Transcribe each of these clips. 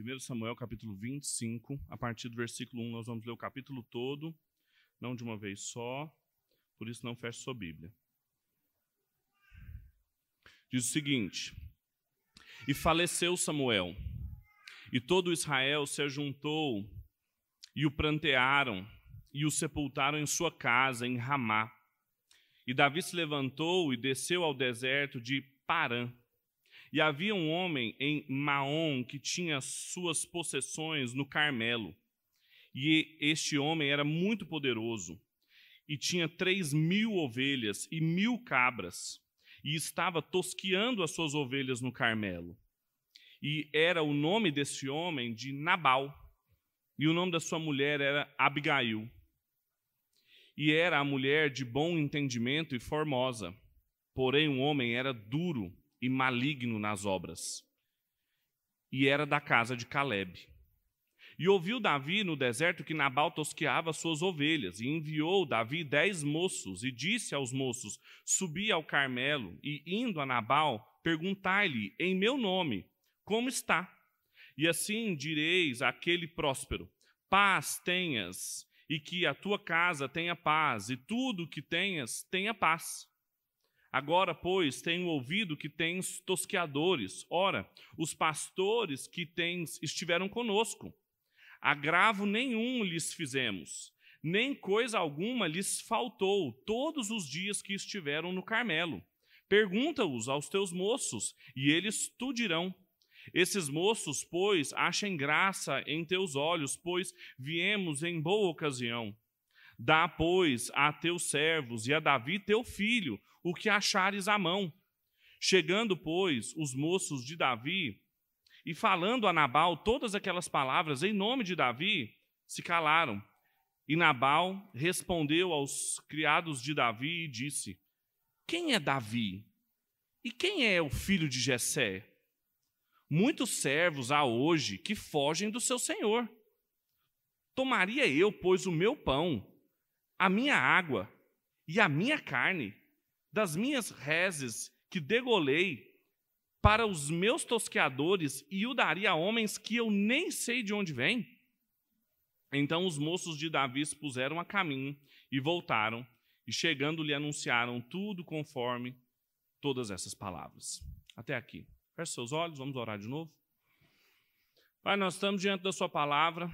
1 Samuel capítulo 25, a partir do versículo 1, nós vamos ler o capítulo todo, não de uma vez só, por isso não feche sua Bíblia. Diz o seguinte: E faleceu Samuel, e todo Israel se ajuntou e o prantearam e o sepultaram em sua casa, em Ramá. E Davi se levantou e desceu ao deserto de Parã. E havia um homem em Maom que tinha suas possessões no Carmelo. E este homem era muito poderoso e tinha três mil ovelhas e mil cabras e estava tosqueando as suas ovelhas no Carmelo. E era o nome desse homem de Nabal, e o nome da sua mulher era Abigail. E era a mulher de bom entendimento e formosa, porém o homem era duro e maligno nas obras. E era da casa de Caleb. E ouviu Davi no deserto que Nabal tosqueava suas ovelhas, e enviou Davi dez moços, e disse aos moços: Subi ao Carmelo, e indo a Nabal, perguntai-lhe em meu nome, como está? E assim direis àquele próspero: Paz tenhas, e que a tua casa tenha paz, e tudo o que tenhas tenha paz. Agora, pois, tenho ouvido que tens tosqueadores. Ora, os pastores que tens estiveram conosco agravo nenhum lhes fizemos, nem coisa alguma lhes faltou todos os dias que estiveram no Carmelo. Pergunta-os aos teus moços, e eles tu dirão. Esses moços, pois, achem graça em teus olhos, pois viemos em boa ocasião. Dá, pois, a teus servos e a Davi teu filho o que achares à mão. Chegando, pois, os moços de Davi e falando a Nabal todas aquelas palavras em nome de Davi, se calaram. E Nabal respondeu aos criados de Davi e disse: Quem é Davi? E quem é o filho de Jessé? Muitos servos há hoje que fogem do seu senhor. Tomaria eu, pois, o meu pão, a minha água e a minha carne das minhas rezes que degolei para os meus tosqueadores e o daria a homens que eu nem sei de onde vêm? Então os moços de Davi se puseram a caminho e voltaram, e chegando lhe anunciaram tudo conforme todas essas palavras. Até aqui. Feche seus olhos, vamos orar de novo. Pai, nós estamos diante da Sua palavra,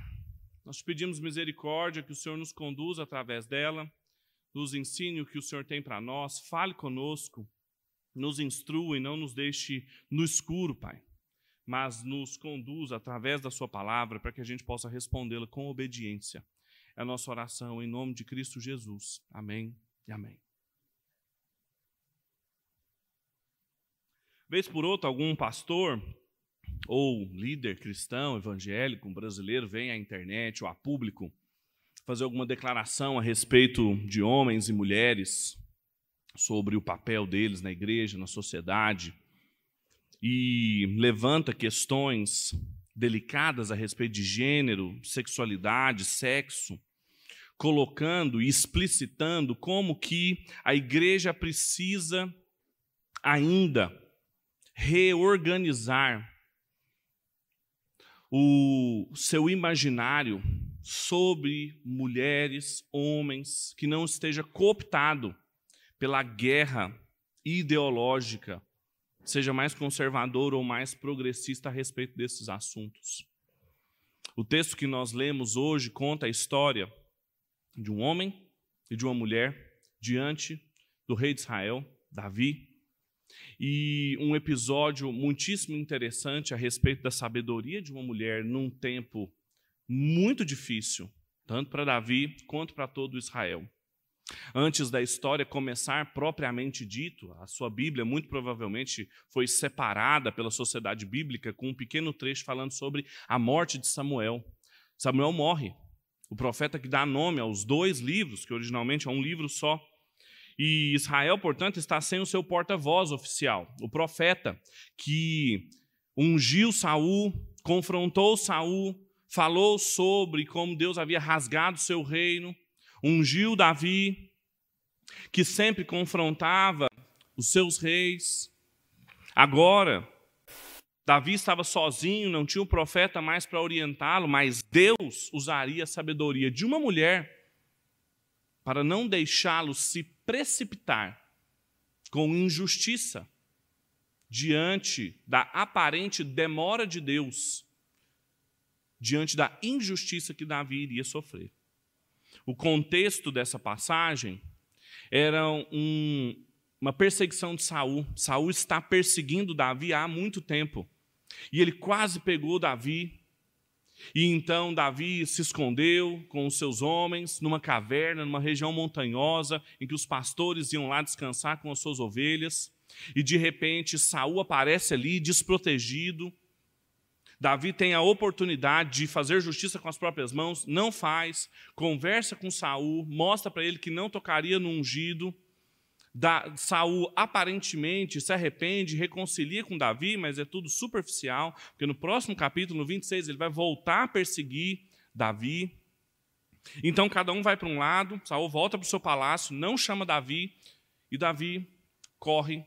nós pedimos misericórdia, que o Senhor nos conduza através dela, nos ensine o que o Senhor tem para nós, fale conosco nos instrua e não nos deixe no escuro, Pai, mas nos conduz através da Sua palavra para que a gente possa respondê-la com obediência. É a nossa oração em nome de Cristo Jesus. Amém e amém. Vez por outra, algum pastor ou líder cristão, evangélico, brasileiro vem à internet ou a público fazer alguma declaração a respeito de homens e mulheres sobre o papel deles na igreja, na sociedade, e levanta questões delicadas a respeito de gênero, sexualidade, sexo, colocando e explicitando como que a igreja precisa ainda reorganizar o seu imaginário sobre mulheres, homens, que não esteja cooptado pela guerra ideológica, seja mais conservador ou mais progressista a respeito desses assuntos. O texto que nós lemos hoje conta a história de um homem e de uma mulher diante do rei de Israel, Davi, e um episódio muitíssimo interessante a respeito da sabedoria de uma mulher num tempo muito difícil, tanto para Davi quanto para todo Israel. Antes da história começar propriamente dito, a sua Bíblia muito provavelmente foi separada pela sociedade bíblica com um pequeno trecho falando sobre a morte de Samuel. Samuel morre, o profeta que dá nome aos dois livros, que originalmente é um livro só. E Israel, portanto, está sem o seu porta-voz oficial, o profeta que ungiu Saul, confrontou Saul, falou sobre como Deus havia rasgado seu reino ungiu Davi, que sempre confrontava os seus reis. Agora, Davi estava sozinho, não tinha um profeta mais para orientá-lo, mas Deus usaria a sabedoria de uma mulher para não deixá-lo se precipitar com injustiça diante da aparente demora de Deus, diante da injustiça que Davi iria sofrer. O contexto dessa passagem era um, uma perseguição de Saul. Saul está perseguindo Davi há muito tempo. E ele quase pegou Davi. E então Davi se escondeu com os seus homens numa caverna, numa região montanhosa, em que os pastores iam lá descansar com as suas ovelhas. E de repente Saul aparece ali desprotegido. Davi tem a oportunidade de fazer justiça com as próprias mãos, não faz, conversa com Saul, mostra para ele que não tocaria no ungido. Da, Saul aparentemente se arrepende, reconcilia com Davi, mas é tudo superficial, porque no próximo capítulo, no 26, ele vai voltar a perseguir Davi. Então cada um vai para um lado, Saul volta para o seu palácio, não chama Davi, e Davi corre,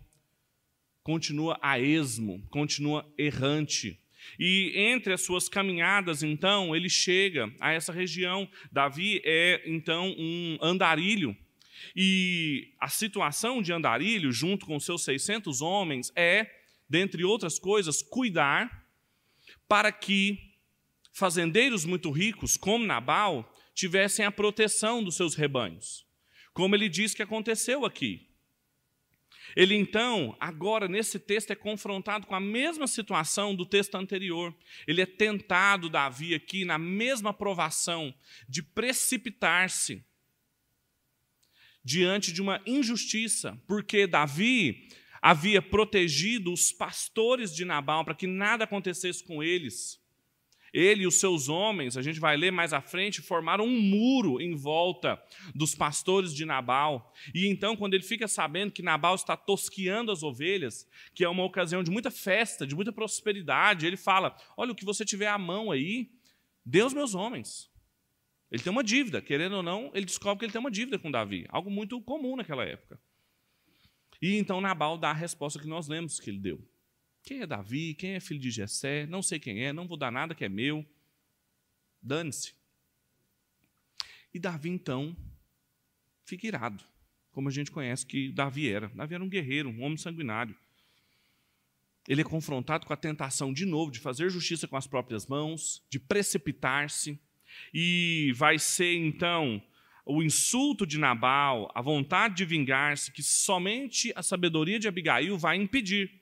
continua a esmo, continua errante. E entre as suas caminhadas, então, ele chega a essa região. Davi é, então, um andarilho e a situação de Andarilho, junto com seus 600 homens, é, dentre outras coisas, cuidar para que fazendeiros muito ricos, como Nabal, tivessem a proteção dos seus rebanhos. Como ele diz que aconteceu aqui. Ele então, agora nesse texto, é confrontado com a mesma situação do texto anterior. Ele é tentado, Davi, aqui, na mesma provação, de precipitar-se diante de uma injustiça, porque Davi havia protegido os pastores de Nabal para que nada acontecesse com eles. Ele e os seus homens, a gente vai ler mais à frente, formaram um muro em volta dos pastores de Nabal. E então, quando ele fica sabendo que Nabal está tosquiando as ovelhas, que é uma ocasião de muita festa, de muita prosperidade, ele fala: Olha, o que você tiver à mão aí, dê aos meus homens. Ele tem uma dívida, querendo ou não, ele descobre que ele tem uma dívida com Davi, algo muito comum naquela época. E então Nabal dá a resposta que nós lemos que ele deu. Quem é Davi? Quem é filho de Jessé? Não sei quem é, não vou dar nada que é meu. Dane-se. E Davi então fica irado, como a gente conhece que Davi era. Davi era um guerreiro, um homem sanguinário. Ele é confrontado com a tentação de novo de fazer justiça com as próprias mãos, de precipitar-se e vai ser então o insulto de Nabal, a vontade de vingar-se, que somente a sabedoria de Abigail vai impedir.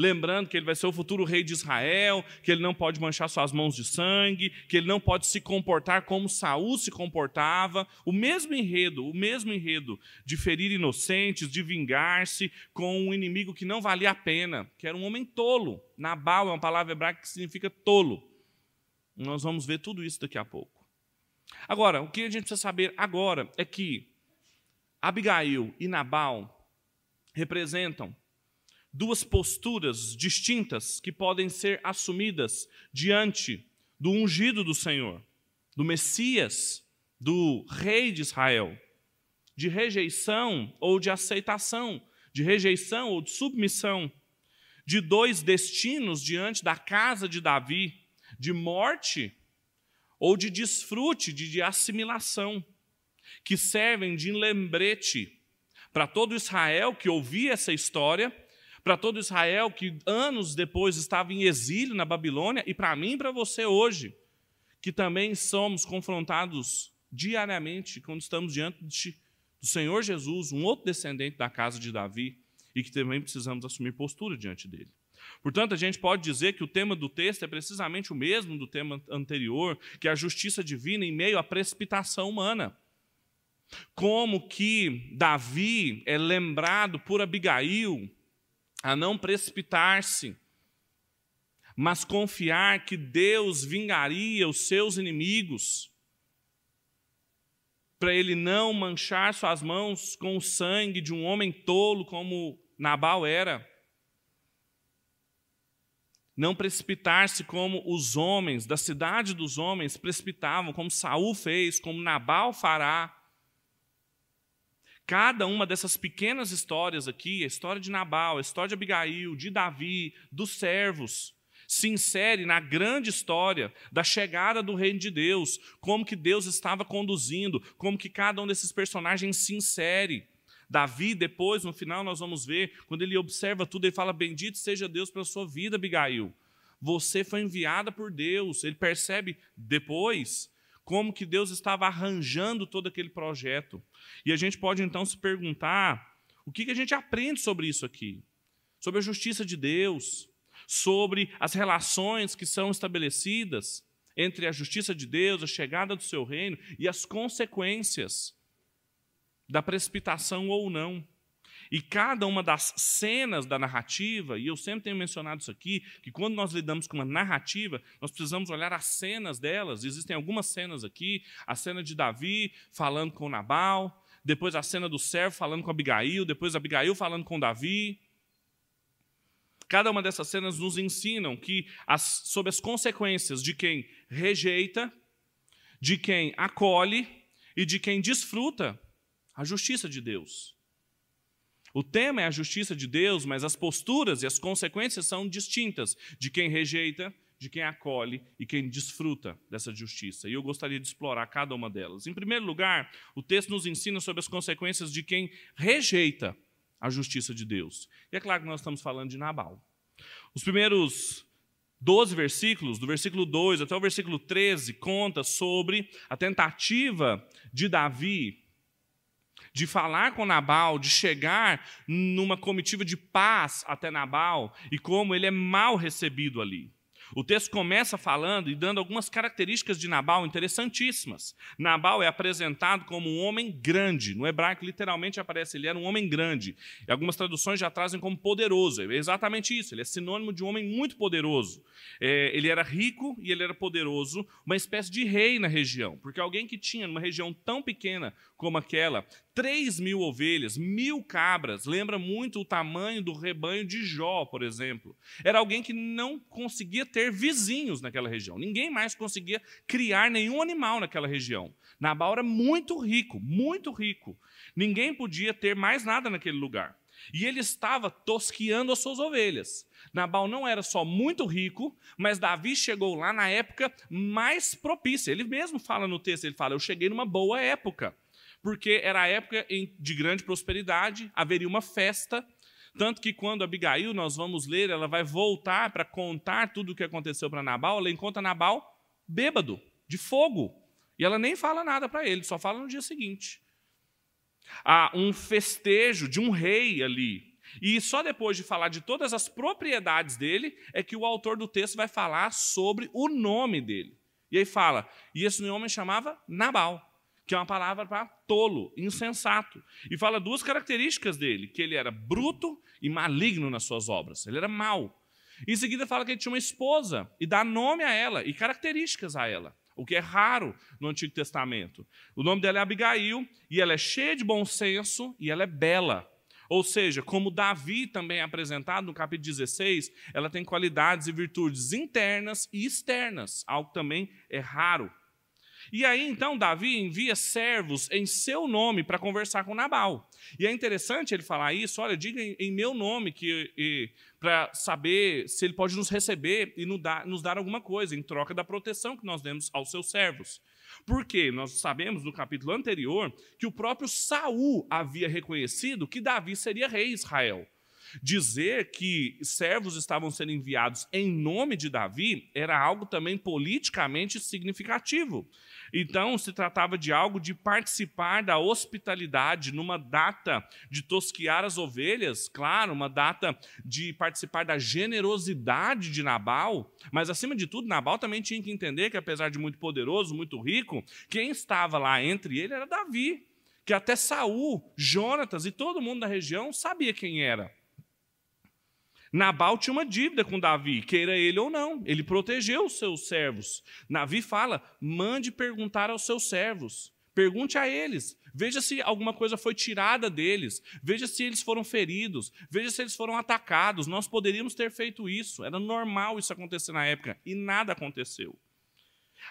Lembrando que ele vai ser o futuro rei de Israel, que ele não pode manchar suas mãos de sangue, que ele não pode se comportar como Saul se comportava. O mesmo enredo, o mesmo enredo de ferir inocentes, de vingar-se com um inimigo que não valia a pena, que era um homem tolo. Nabal é uma palavra hebraica que significa tolo. Nós vamos ver tudo isso daqui a pouco. Agora, o que a gente precisa saber agora é que Abigail e Nabal representam duas posturas distintas que podem ser assumidas diante do ungido do Senhor, do Messias, do rei de Israel, de rejeição ou de aceitação, de rejeição ou de submissão, de dois destinos diante da casa de Davi, de morte ou de desfrute, de, de assimilação, que servem de lembrete para todo Israel que ouvia essa história, para todo Israel que anos depois estava em exílio na Babilônia, e para mim e para você hoje, que também somos confrontados diariamente quando estamos diante de, do Senhor Jesus, um outro descendente da casa de Davi, e que também precisamos assumir postura diante dele. Portanto, a gente pode dizer que o tema do texto é precisamente o mesmo do tema anterior, que é a justiça divina em meio à precipitação humana. Como que Davi é lembrado por Abigail a não precipitar-se, mas confiar que Deus vingaria os seus inimigos, para ele não manchar suas mãos com o sangue de um homem tolo como Nabal era não precipitar-se como os homens da cidade dos homens precipitavam, como Saul fez, como Nabal fará. Cada uma dessas pequenas histórias aqui, a história de Nabal, a história de Abigail, de Davi, dos servos, se insere na grande história da chegada do reino de Deus, como que Deus estava conduzindo, como que cada um desses personagens se insere. Davi, depois, no final, nós vamos ver, quando ele observa tudo, ele fala: Bendito seja Deus pela sua vida, Abigail. Você foi enviada por Deus. Ele percebe depois como que Deus estava arranjando todo aquele projeto. E a gente pode então se perguntar o que, que a gente aprende sobre isso aqui? Sobre a justiça de Deus, sobre as relações que são estabelecidas entre a justiça de Deus, a chegada do seu reino e as consequências da precipitação ou não. E cada uma das cenas da narrativa, e eu sempre tenho mencionado isso aqui, que quando nós lidamos com uma narrativa, nós precisamos olhar as cenas delas. Existem algumas cenas aqui, a cena de Davi falando com Nabal, depois a cena do servo falando com Abigail, depois Abigail falando com Davi. Cada uma dessas cenas nos ensinam que as, sobre as consequências de quem rejeita, de quem acolhe e de quem desfruta a justiça de Deus. O tema é a justiça de Deus, mas as posturas e as consequências são distintas de quem rejeita, de quem acolhe e quem desfruta dessa justiça. E eu gostaria de explorar cada uma delas. Em primeiro lugar, o texto nos ensina sobre as consequências de quem rejeita a justiça de Deus. E é claro que nós estamos falando de Nabal. Os primeiros 12 versículos, do versículo 2 até o versículo 13, conta sobre a tentativa de Davi de falar com Nabal, de chegar numa comitiva de paz até Nabal e como ele é mal recebido ali. O texto começa falando e dando algumas características de Nabal interessantíssimas. Nabal é apresentado como um homem grande. No hebraico, literalmente aparece, ele era um homem grande. E algumas traduções já trazem como poderoso. É exatamente isso, ele é sinônimo de um homem muito poderoso. É, ele era rico e ele era poderoso, uma espécie de rei na região. Porque alguém que tinha, numa região tão pequena como aquela, 3 mil ovelhas, mil cabras, lembra muito o tamanho do rebanho de Jó, por exemplo. Era alguém que não conseguia ter vizinhos naquela região. Ninguém mais conseguia criar nenhum animal naquela região. Nabal era muito rico, muito rico. Ninguém podia ter mais nada naquele lugar. E ele estava tosquiando as suas ovelhas. Nabal não era só muito rico, mas Davi chegou lá na época mais propícia. Ele mesmo fala no texto, ele fala: "Eu cheguei numa boa época" porque era a época de grande prosperidade, haveria uma festa. Tanto que quando Abigail, nós vamos ler, ela vai voltar para contar tudo o que aconteceu para Nabal, ela encontra Nabal bêbado, de fogo. E ela nem fala nada para ele, só fala no dia seguinte. Há um festejo de um rei ali. E só depois de falar de todas as propriedades dele, é que o autor do texto vai falar sobre o nome dele. E aí fala: e esse homem chamava Nabal que é uma palavra para tolo, insensato. E fala duas características dele: que ele era bruto e maligno nas suas obras. Ele era mau. Em seguida, fala que ele tinha uma esposa e dá nome a ela e características a ela, o que é raro no Antigo Testamento. O nome dela é Abigail e ela é cheia de bom senso e ela é bela. Ou seja, como Davi também é apresentado no capítulo 16, ela tem qualidades e virtudes internas e externas, algo também é raro e aí então Davi envia servos em seu nome para conversar com Nabal. E é interessante ele falar isso, olha, diga em, meu nome que para saber se ele pode nos receber e nos dar, nos dar alguma coisa em troca da proteção que nós demos aos seus servos. Porque nós sabemos no capítulo anterior que o próprio Saul havia reconhecido que Davi seria rei de Israel. Dizer que servos estavam sendo enviados em nome de Davi era algo também politicamente significativo. Então, se tratava de algo de participar da hospitalidade numa data de tosquiar as ovelhas, claro, uma data de participar da generosidade de Nabal, mas acima de tudo, Nabal também tinha que entender que, apesar de muito poderoso, muito rico, quem estava lá entre ele era Davi, que até Saul, Jonatas e todo mundo da região sabia quem era. Nabal tinha uma dívida com Davi, queira ele ou não. Ele protegeu os seus servos. Davi fala: mande perguntar aos seus servos. Pergunte a eles. Veja se alguma coisa foi tirada deles. Veja se eles foram feridos. Veja se eles foram atacados. Nós poderíamos ter feito isso. Era normal isso acontecer na época. E nada aconteceu.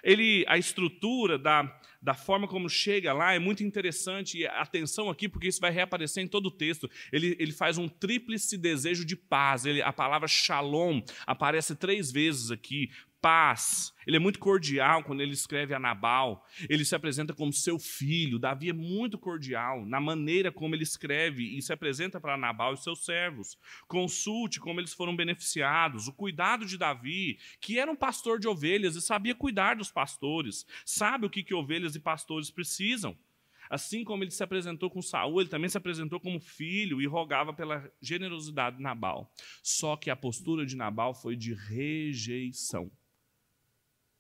Ele, a estrutura da, da forma como chega lá é muito interessante. E atenção aqui, porque isso vai reaparecer em todo o texto. Ele, ele faz um tríplice desejo de paz. Ele, a palavra shalom aparece três vezes aqui paz. Ele é muito cordial quando ele escreve a Nabal. Ele se apresenta como seu filho. Davi é muito cordial na maneira como ele escreve e se apresenta para Nabal e seus servos. Consulte como eles foram beneficiados. O cuidado de Davi, que era um pastor de ovelhas e sabia cuidar dos pastores, sabe o que, que ovelhas e pastores precisam. Assim como ele se apresentou com Saul, ele também se apresentou como filho e rogava pela generosidade de Nabal. Só que a postura de Nabal foi de rejeição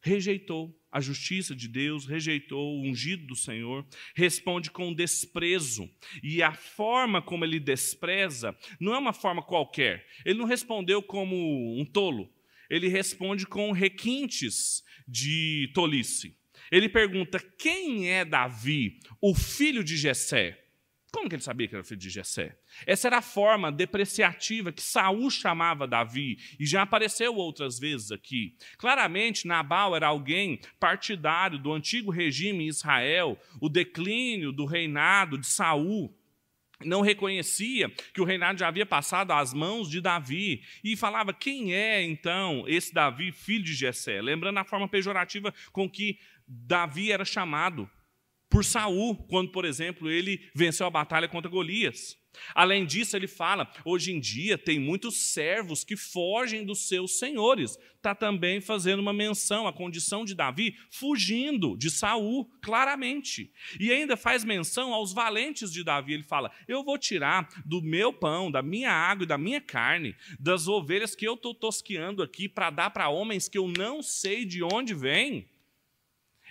rejeitou a justiça de Deus, rejeitou o ungido do Senhor, responde com desprezo. E a forma como ele despreza não é uma forma qualquer. Ele não respondeu como um tolo. Ele responde com requintes de tolice. Ele pergunta: Quem é Davi, o filho de Jessé? Como que ele sabia que era filho de Jessé? Essa era a forma depreciativa que Saul chamava Davi, e já apareceu outras vezes aqui. Claramente, Nabal era alguém partidário do antigo regime em Israel, o declínio do reinado de Saul. Não reconhecia que o reinado já havia passado às mãos de Davi e falava: quem é então esse Davi, filho de Jessé? Lembrando a forma pejorativa com que Davi era chamado por Saul, quando, por exemplo, ele venceu a batalha contra Golias. Além disso, ele fala: hoje em dia tem muitos servos que fogem dos seus senhores. Está também fazendo uma menção à condição de Davi fugindo de Saul, claramente. E ainda faz menção aos valentes de Davi. Ele fala: Eu vou tirar do meu pão, da minha água e da minha carne, das ovelhas que eu estou tosqueando aqui para dar para homens que eu não sei de onde vêm.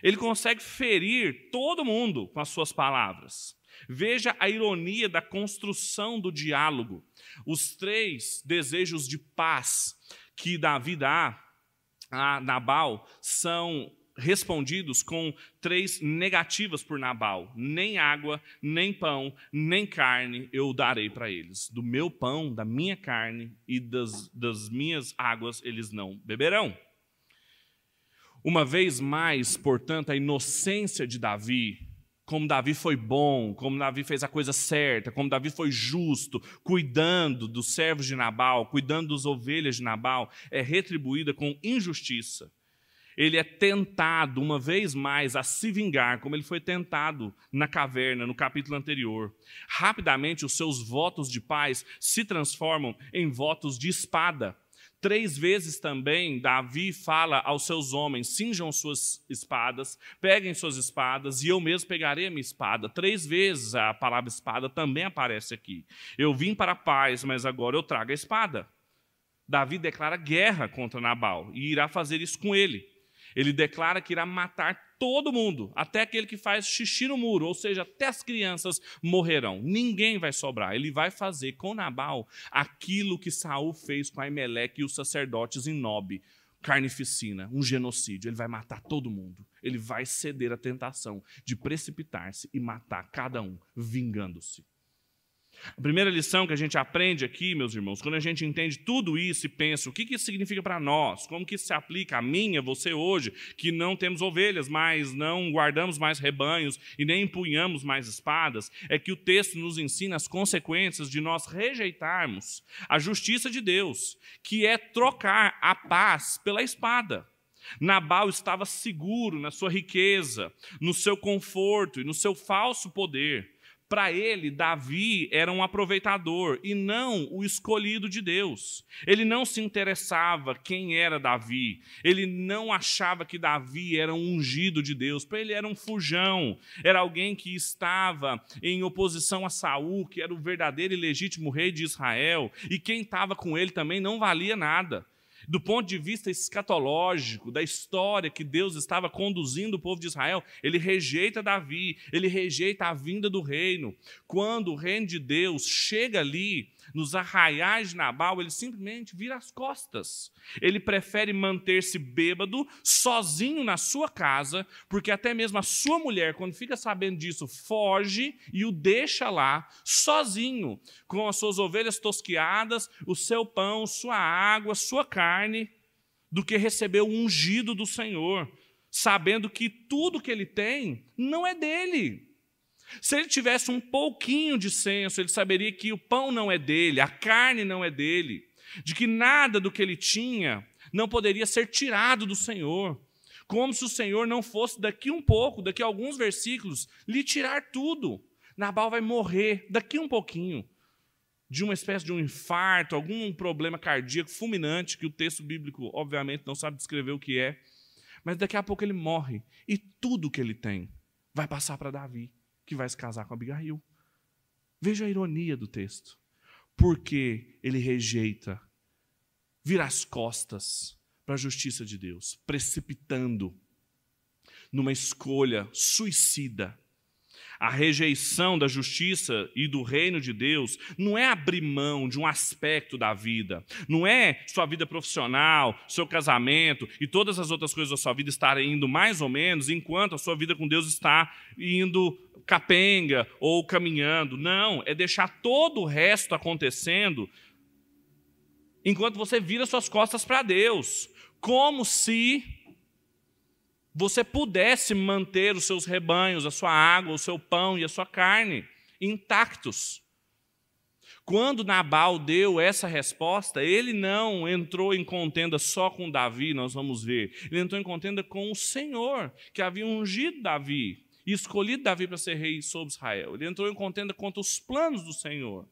Ele consegue ferir todo mundo com as suas palavras. Veja a ironia da construção do diálogo. Os três desejos de paz que Davi dá a Nabal são respondidos com três negativas por Nabal: nem água, nem pão, nem carne eu darei para eles. Do meu pão, da minha carne e das, das minhas águas eles não beberão. Uma vez mais, portanto, a inocência de Davi, como Davi foi bom, como Davi fez a coisa certa, como Davi foi justo, cuidando dos servos de Nabal, cuidando das ovelhas de Nabal, é retribuída com injustiça. Ele é tentado uma vez mais a se vingar, como ele foi tentado na caverna, no capítulo anterior. Rapidamente, os seus votos de paz se transformam em votos de espada. Três vezes também Davi fala aos seus homens: cinjam suas espadas, peguem suas espadas, e eu mesmo pegarei a minha espada. Três vezes a palavra espada também aparece aqui. Eu vim para a paz, mas agora eu trago a espada. Davi declara guerra contra Nabal e irá fazer isso com ele. Ele declara que irá matar todo mundo, até aquele que faz xixi no muro, ou seja, até as crianças morrerão. Ninguém vai sobrar. Ele vai fazer com Nabal aquilo que Saul fez com Aimeleque e os sacerdotes em Nob, carnificina, um genocídio. Ele vai matar todo mundo. Ele vai ceder à tentação de precipitar-se e matar cada um, vingando-se. A primeira lição que a gente aprende aqui, meus irmãos, quando a gente entende tudo isso e pensa o que isso significa para nós, como que isso se aplica a mim, a você hoje, que não temos ovelhas, mas não guardamos mais rebanhos e nem empunhamos mais espadas, é que o texto nos ensina as consequências de nós rejeitarmos a justiça de Deus, que é trocar a paz pela espada. Nabal estava seguro na sua riqueza, no seu conforto e no seu falso poder. Para ele, Davi era um aproveitador e não o escolhido de Deus. Ele não se interessava quem era Davi. Ele não achava que Davi era um ungido de Deus. Para ele era um fujão. Era alguém que estava em oposição a Saul, que era o verdadeiro e legítimo rei de Israel. E quem estava com ele também não valia nada do ponto de vista escatológico, da história que Deus estava conduzindo o povo de Israel, ele rejeita Davi, ele rejeita a vinda do reino. Quando o reino de Deus chega ali, nos arraiais de Nabal, ele simplesmente vira as costas. Ele prefere manter-se bêbado, sozinho na sua casa, porque até mesmo a sua mulher, quando fica sabendo disso, foge e o deixa lá, sozinho, com as suas ovelhas tosquiadas, o seu pão, sua água, sua carne, do que receber o ungido do Senhor. sabendo que tudo que ele tem não é dele. Se ele tivesse um pouquinho de senso, ele saberia que o pão não é dele, a carne não é dele, de que nada do que ele tinha não poderia ser tirado do Senhor, como se o Senhor não fosse daqui um pouco, daqui a alguns versículos, lhe tirar tudo. Nabal vai morrer daqui um pouquinho de uma espécie de um infarto, algum problema cardíaco fulminante que o texto bíblico, obviamente, não sabe descrever o que é. Mas daqui a pouco ele morre e tudo que ele tem vai passar para Davi, que vai se casar com Abigail. Veja a ironia do texto. Porque ele rejeita, vira as costas para a justiça de Deus, precipitando numa escolha suicida a rejeição da justiça e do reino de Deus não é abrir mão de um aspecto da vida, não é sua vida profissional, seu casamento e todas as outras coisas da sua vida estarem indo mais ou menos, enquanto a sua vida com Deus está indo capenga ou caminhando. Não, é deixar todo o resto acontecendo enquanto você vira suas costas para Deus, como se você pudesse manter os seus rebanhos, a sua água, o seu pão e a sua carne intactos. Quando Nabal deu essa resposta, ele não entrou em contenda só com Davi, nós vamos ver. Ele entrou em contenda com o Senhor, que havia ungido Davi e escolhido Davi para ser rei sobre Israel. Ele entrou em contenda contra os planos do Senhor.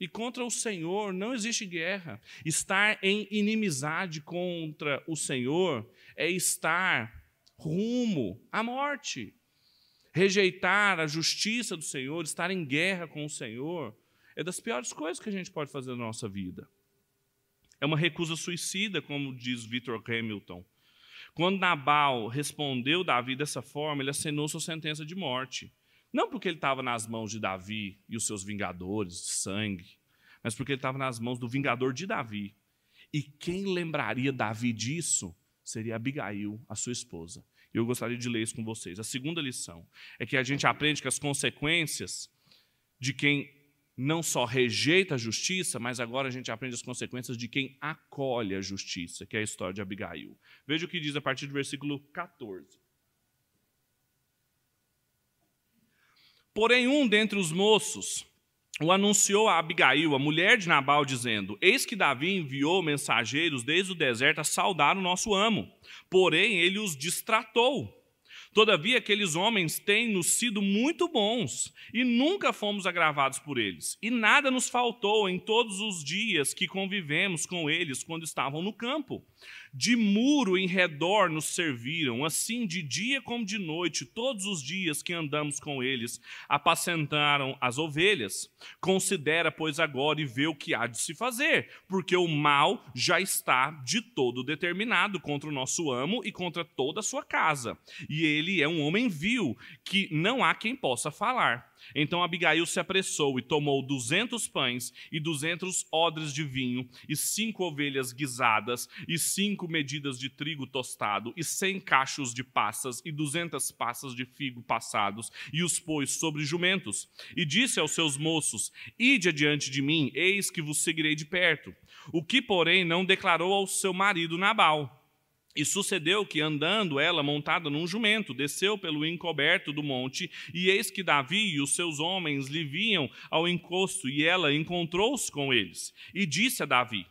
E contra o Senhor não existe guerra. Estar em inimizade contra o Senhor é estar rumo à morte. Rejeitar a justiça do Senhor, estar em guerra com o Senhor, é das piores coisas que a gente pode fazer na nossa vida. É uma recusa suicida, como diz Victor Hamilton. Quando Nabal respondeu Davi dessa forma, ele acenou sua sentença de morte. Não porque ele estava nas mãos de Davi e os seus vingadores de sangue, mas porque ele estava nas mãos do vingador de Davi. E quem lembraria Davi disso seria Abigail, a sua esposa. Eu gostaria de ler isso com vocês. A segunda lição é que a gente aprende que as consequências de quem não só rejeita a justiça, mas agora a gente aprende as consequências de quem acolhe a justiça, que é a história de Abigail. Veja o que diz a partir do versículo 14. Porém, um dentre os moços o anunciou a Abigail, a mulher de Nabal, dizendo: Eis que Davi enviou mensageiros desde o deserto a saudar o nosso amo, porém ele os distratou. Todavia, aqueles homens têm nos sido muito bons e nunca fomos agravados por eles. E nada nos faltou em todos os dias que convivemos com eles quando estavam no campo de muro em redor nos serviram, assim de dia como de noite, todos os dias que andamos com eles, apacentaram as ovelhas. Considera, pois, agora e vê o que há de se fazer, porque o mal já está de todo determinado contra o nosso amo e contra toda a sua casa. E ele é um homem vil, que não há quem possa falar. Então Abigail se apressou e tomou duzentos pães e duzentos odres de vinho e cinco ovelhas guisadas e cinco medidas de trigo tostado e cem cachos de passas e duzentas passas de figo passados e os pôs sobre jumentos. E disse aos seus moços, ide adiante de mim, eis que vos seguirei de perto. O que, porém, não declarou ao seu marido Nabal. E sucedeu que, andando ela montada num jumento, desceu pelo encoberto do monte, e eis que Davi e os seus homens lhe vinham ao encosto, e ela encontrou-se com eles. E disse a Davi: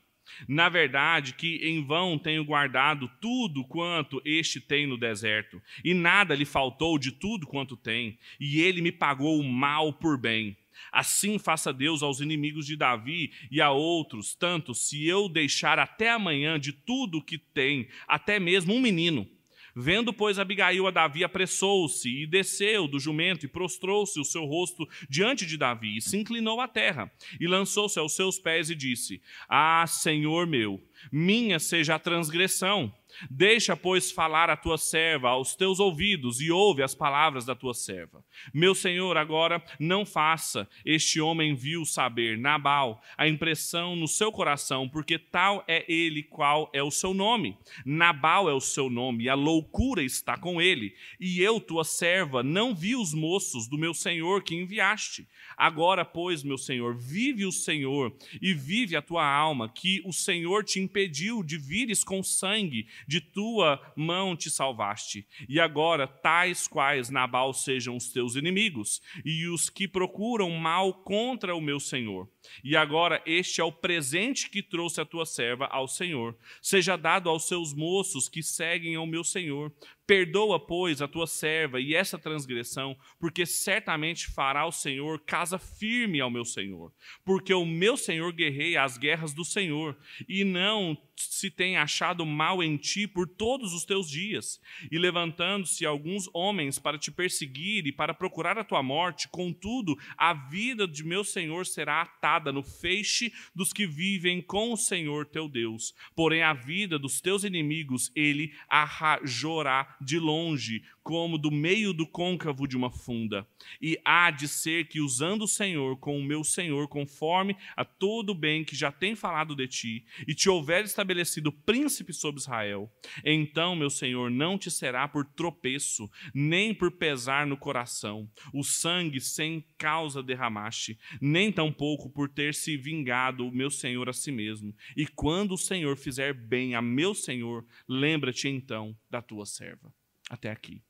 Na verdade, que em vão tenho guardado tudo quanto este tem no deserto, e nada lhe faltou de tudo quanto tem, e ele me pagou o mal por bem. Assim faça Deus aos inimigos de Davi e a outros, tanto se eu deixar até amanhã de tudo que tem, até mesmo um menino. Vendo, pois, Abigail a Davi, apressou-se e desceu do jumento e prostrou-se o seu rosto diante de Davi e se inclinou à terra e lançou-se aos seus pés e disse: Ah, Senhor meu, minha seja a transgressão Deixa, pois, falar a tua serva aos teus ouvidos e ouve as palavras da tua serva. Meu senhor, agora não faça este homem vil saber, Nabal, a impressão no seu coração, porque tal é ele qual é o seu nome. Nabal é o seu nome, e a loucura está com ele. E eu, tua serva, não vi os moços do meu senhor que enviaste. Agora, pois, meu senhor, vive o Senhor e vive a tua alma, que o Senhor te impediu de vires com sangue de tua mão te salvaste. E agora, tais quais Nabal sejam os teus inimigos, e os que procuram mal contra o meu senhor. E agora, este é o presente que trouxe a tua serva ao Senhor. Seja dado aos seus moços que seguem ao meu senhor. Perdoa, pois, a tua serva e essa transgressão, porque certamente fará o Senhor casa firme ao meu senhor. Porque o meu senhor guerreia as guerras do Senhor, e não se tem achado mal em ti por todos os teus dias, e levantando-se alguns homens para te perseguir e para procurar a tua morte, contudo, a vida de meu Senhor será atada no feixe dos que vivem com o Senhor teu Deus. Porém, a vida dos teus inimigos ele arrajorá de longe, como do meio do côncavo de uma funda. E há de ser que, usando o Senhor com o meu Senhor, conforme a todo o bem que já tem falado de ti, e te houver estabelecido príncipe sobre Israel, então, meu Senhor, não te será por tropeço, nem por pesar no coração, o sangue sem causa derramaste, nem tampouco por ter se vingado o meu Senhor a si mesmo. E quando o Senhor fizer bem a meu Senhor, lembra-te então da tua serva. Até aqui.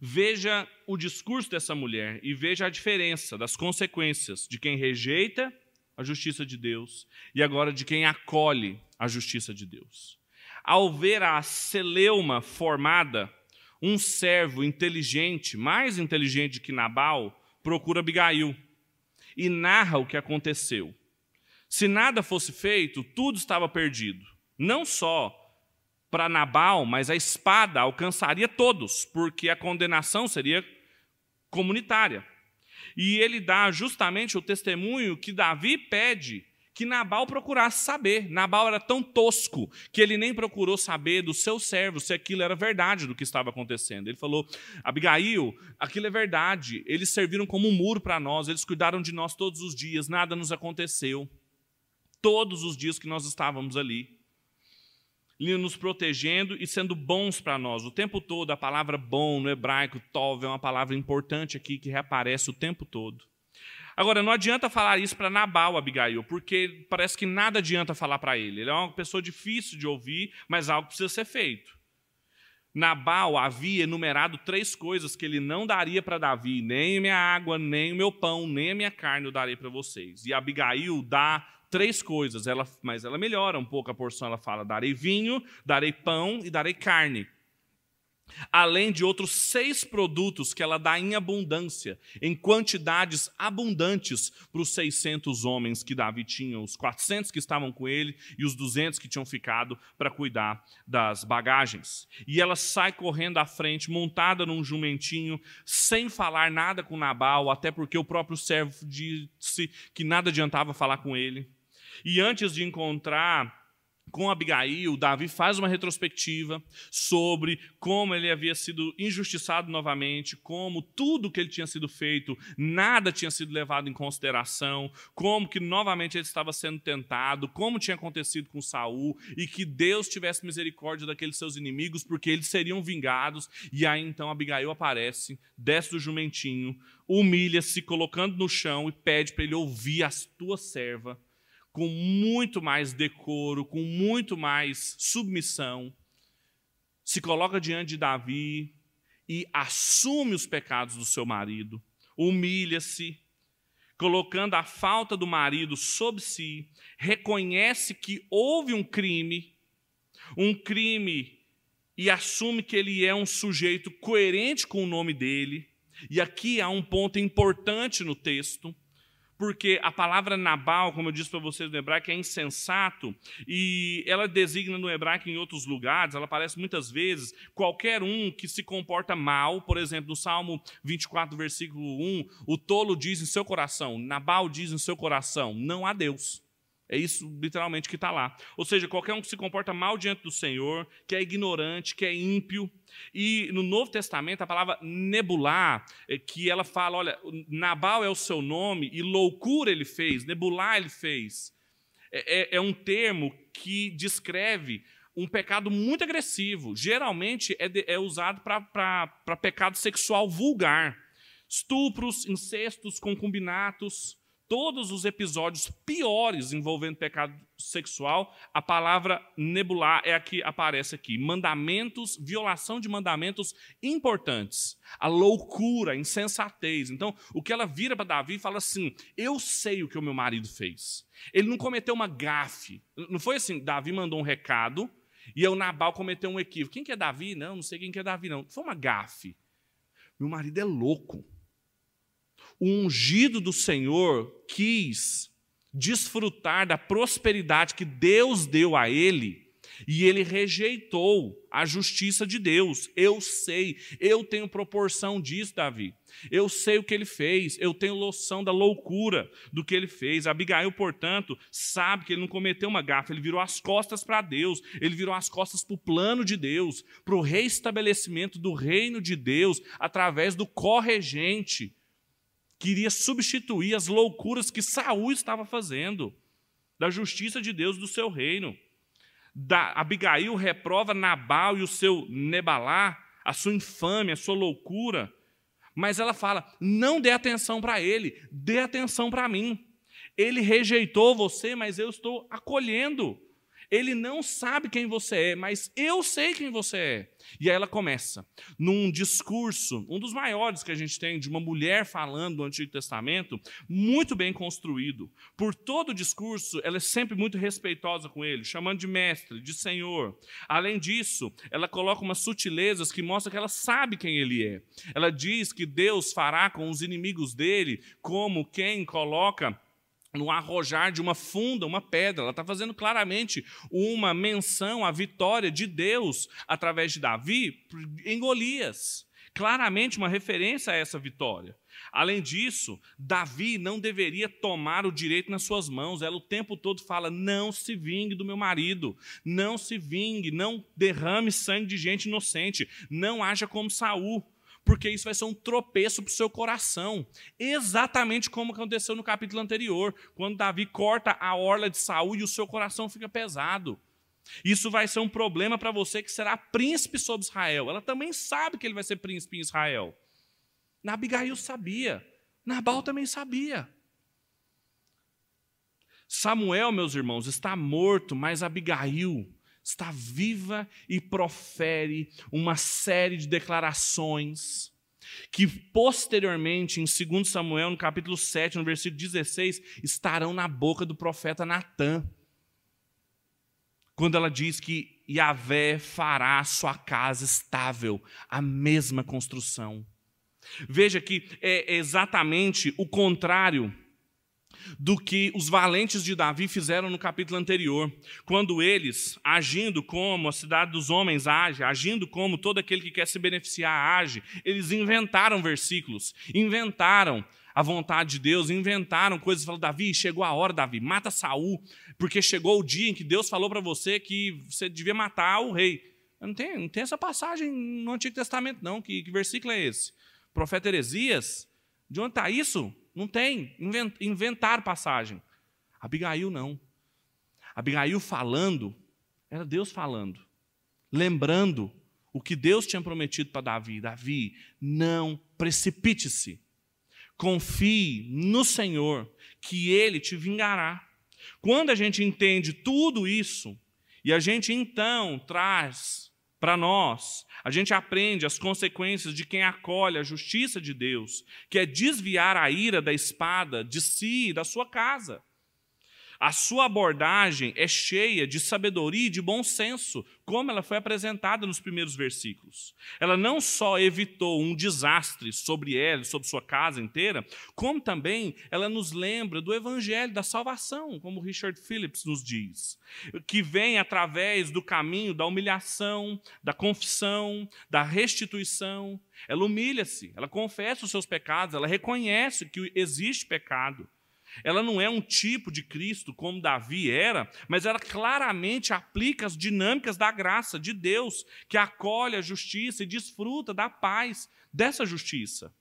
Veja o discurso dessa mulher e veja a diferença das consequências de quem rejeita a justiça de Deus e agora de quem acolhe a justiça de Deus. Ao ver a celeuma formada, um servo inteligente, mais inteligente que Nabal, procura Abigail e narra o que aconteceu. Se nada fosse feito, tudo estava perdido. Não só para Nabal, mas a espada alcançaria todos, porque a condenação seria comunitária. E ele dá justamente o testemunho que Davi pede que Nabal procurasse saber. Nabal era tão tosco que ele nem procurou saber do seu servo se aquilo era verdade do que estava acontecendo. Ele falou: Abigail, aquilo é verdade. Eles serviram como um muro para nós, eles cuidaram de nós todos os dias, nada nos aconteceu. Todos os dias que nós estávamos ali nos protegendo e sendo bons para nós. O tempo todo, a palavra bom no hebraico, tov, é uma palavra importante aqui que reaparece o tempo todo. Agora, não adianta falar isso para Nabal, Abigail, porque parece que nada adianta falar para ele. Ele é uma pessoa difícil de ouvir, mas algo precisa ser feito. Nabal havia enumerado três coisas que ele não daria para Davi: nem minha água, nem o meu pão, nem a minha carne eu darei para vocês. E Abigail dá três coisas, ela, mas ela melhora um pouco a porção. Ela fala: darei vinho, darei pão e darei carne. Além de outros seis produtos que ela dá em abundância, em quantidades abundantes para os 600 homens que Davi tinha, os 400 que estavam com ele e os 200 que tinham ficado para cuidar das bagagens. E ela sai correndo à frente, montada num jumentinho, sem falar nada com Nabal, até porque o próprio servo disse que nada adiantava falar com ele. E antes de encontrar com Abigail, Davi faz uma retrospectiva sobre como ele havia sido injustiçado novamente, como tudo que ele tinha sido feito, nada tinha sido levado em consideração, como que novamente ele estava sendo tentado, como tinha acontecido com Saul e que Deus tivesse misericórdia daqueles seus inimigos, porque eles seriam vingados. E aí então Abigail aparece, desce do jumentinho, humilha-se, colocando no chão e pede para ele ouvir a tua serva com muito mais decoro, com muito mais submissão, se coloca diante de Davi e assume os pecados do seu marido, humilha-se, colocando a falta do marido sob si, reconhece que houve um crime, um crime, e assume que ele é um sujeito coerente com o nome dele. E aqui há um ponto importante no texto porque a palavra Nabal, como eu disse para vocês no hebraico, é insensato, e ela designa no hebraico em outros lugares, ela aparece muitas vezes, qualquer um que se comporta mal, por exemplo, no Salmo 24, versículo 1, o tolo diz em seu coração, Nabal diz em seu coração, não há Deus. É isso literalmente que está lá. Ou seja, qualquer um que se comporta mal diante do Senhor, que é ignorante, que é ímpio. E no Novo Testamento, a palavra nebular, é que ela fala: olha, Nabal é o seu nome e loucura ele fez, nebular ele fez. É, é, é um termo que descreve um pecado muito agressivo. Geralmente é, de, é usado para pecado sexual vulgar. Estupros, incestos, concubinatos todos os episódios piores envolvendo pecado sexual, a palavra nebular é a que aparece aqui. Mandamentos, violação de mandamentos importantes. A loucura, a insensatez. Então, o que ela vira para Davi e fala assim: Eu sei o que o meu marido fez. Ele não cometeu uma gafe. Não foi assim, Davi mandou um recado e eu, Nabal, cometeu um equívoco. Quem que é Davi? Não, não sei quem que é Davi, não. Foi uma gafe. Meu marido é louco o ungido do Senhor quis desfrutar da prosperidade que Deus deu a ele e ele rejeitou a justiça de Deus. Eu sei, eu tenho proporção disso, Davi. Eu sei o que ele fez, eu tenho noção da loucura do que ele fez. Abigail, portanto, sabe que ele não cometeu uma gafa, ele virou as costas para Deus, ele virou as costas para o plano de Deus, para o reestabelecimento do reino de Deus através do corregente queria substituir as loucuras que Saul estava fazendo, da justiça de Deus do seu reino. Da, Abigail reprova Nabal e o seu Nebalá, a sua infâmia, a sua loucura, mas ela fala: não dê atenção para ele, dê atenção para mim. Ele rejeitou você, mas eu estou acolhendo. Ele não sabe quem você é, mas eu sei quem você é. E aí ela começa, num discurso, um dos maiores que a gente tem, de uma mulher falando do Antigo Testamento, muito bem construído. Por todo o discurso, ela é sempre muito respeitosa com ele, chamando de mestre, de senhor. Além disso, ela coloca umas sutilezas que mostram que ela sabe quem ele é. Ela diz que Deus fará com os inimigos dele como quem coloca no arrojar de uma funda, uma pedra. Ela está fazendo claramente uma menção à vitória de Deus através de Davi em Golias. Claramente uma referência a essa vitória. Além disso, Davi não deveria tomar o direito nas suas mãos. Ela o tempo todo fala: não se vingue do meu marido, não se vingue, não derrame sangue de gente inocente, não haja como Saul porque isso vai ser um tropeço para o seu coração. Exatamente como aconteceu no capítulo anterior, quando Davi corta a orla de Saul e o seu coração fica pesado. Isso vai ser um problema para você que será príncipe sobre Israel. Ela também sabe que ele vai ser príncipe em Israel. Abigail sabia. Nabal também sabia. Samuel, meus irmãos, está morto, mas Abigail está viva e profere uma série de declarações que posteriormente, em 2 Samuel, no capítulo 7, no versículo 16, estarão na boca do profeta Natã. Quando ela diz que Yahvé fará sua casa estável, a mesma construção. Veja que é exatamente o contrário do que os valentes de Davi fizeram no capítulo anterior, quando eles, agindo como a cidade dos homens age, agindo como todo aquele que quer se beneficiar age, eles inventaram versículos, inventaram a vontade de Deus, inventaram coisas, falaram, Davi, chegou a hora, Davi, mata Saul, porque chegou o dia em que Deus falou para você que você devia matar o rei. Não tem, não tem essa passagem no Antigo Testamento, não. Que, que versículo é esse? profeta Heresias? De onde está isso? Não tem. Inventar passagem. Abigail não. Abigail falando, era Deus falando. Lembrando o que Deus tinha prometido para Davi. Davi, não precipite-se. Confie no Senhor, que Ele te vingará. Quando a gente entende tudo isso, e a gente então traz para nós a gente aprende as consequências de quem acolhe a justiça de Deus, que é desviar a ira da espada de si e da sua casa. A sua abordagem é cheia de sabedoria e de bom senso, como ela foi apresentada nos primeiros versículos. Ela não só evitou um desastre sobre ela, sobre sua casa inteira, como também ela nos lembra do evangelho da salvação, como Richard Phillips nos diz, que vem através do caminho da humilhação, da confissão, da restituição. Ela humilha-se, ela confessa os seus pecados, ela reconhece que existe pecado. Ela não é um tipo de Cristo como Davi era, mas ela claramente aplica as dinâmicas da graça de Deus, que acolhe a justiça e desfruta da paz dessa justiça.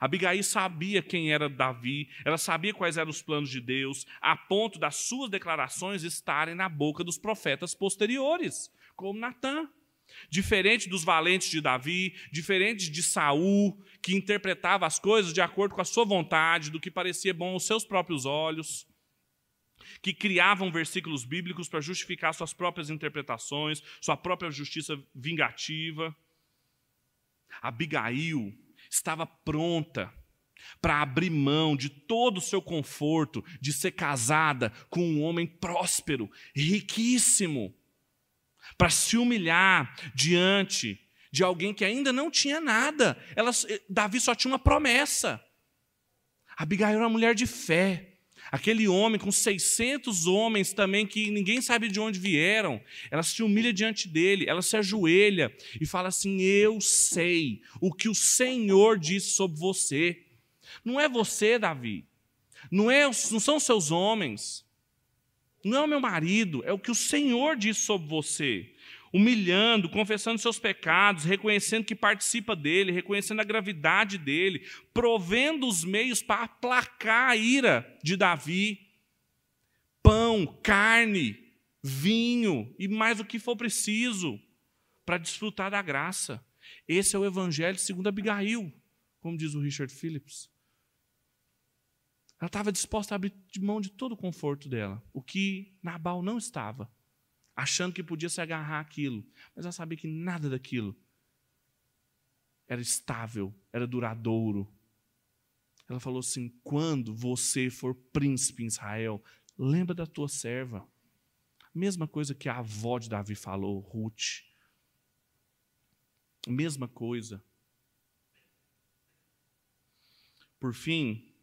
Abigail sabia quem era Davi, ela sabia quais eram os planos de Deus, a ponto das suas declarações estarem na boca dos profetas posteriores, como Natã. Diferente dos valentes de Davi, diferente de Saul, que interpretava as coisas de acordo com a sua vontade, do que parecia bom aos seus próprios olhos, que criavam versículos bíblicos para justificar suas próprias interpretações, sua própria justiça vingativa. Abigail estava pronta para abrir mão de todo o seu conforto de ser casada com um homem próspero, riquíssimo, para se humilhar diante de alguém que ainda não tinha nada. Ela, Davi só tinha uma promessa. Abigail era uma mulher de fé. Aquele homem com 600 homens também que ninguém sabe de onde vieram, ela se humilha diante dele, ela se ajoelha e fala assim: Eu sei o que o Senhor disse sobre você. Não é você, Davi. Não, é, não são seus homens. Não é meu marido. É o que o Senhor disse sobre você. Humilhando, confessando seus pecados, reconhecendo que participa dele, reconhecendo a gravidade dele, provendo os meios para aplacar a ira de Davi. Pão, carne, vinho e mais o que for preciso para desfrutar da graça. Esse é o Evangelho segundo Abigail, como diz o Richard Phillips. Ela estava disposta a abrir mão de todo o conforto dela, o que Nabal não estava, achando que podia se agarrar aquilo, mas ela sabia que nada daquilo era estável, era duradouro. Ela falou assim: quando você for príncipe em Israel, lembra da tua serva. Mesma coisa que a avó de Davi falou, Ruth. Mesma coisa. Por fim,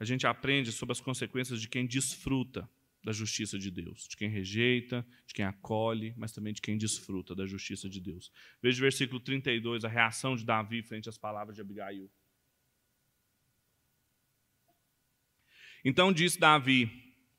a gente aprende sobre as consequências de quem desfruta da justiça de Deus, de quem rejeita, de quem acolhe, mas também de quem desfruta da justiça de Deus. Veja o versículo 32, a reação de Davi frente às palavras de Abigail. Então disse Davi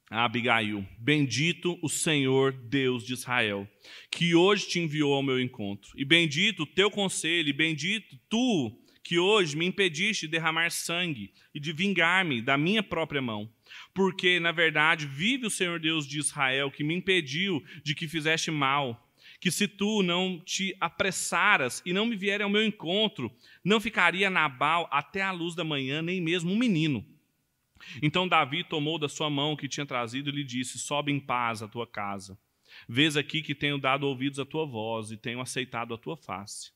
a Abigail: Bendito o Senhor Deus de Israel, que hoje te enviou ao meu encontro, e bendito o teu conselho, e bendito tu que hoje me impediste de derramar sangue e de vingar-me da minha própria mão. Porque, na verdade, vive o Senhor Deus de Israel, que me impediu de que fizeste mal. Que se tu não te apressaras e não me vier ao meu encontro, não ficaria Nabal até a luz da manhã, nem mesmo um menino. Então Davi tomou da sua mão o que tinha trazido e lhe disse: Sobe em paz à tua casa. Vês aqui que tenho dado ouvidos à tua voz e tenho aceitado a tua face.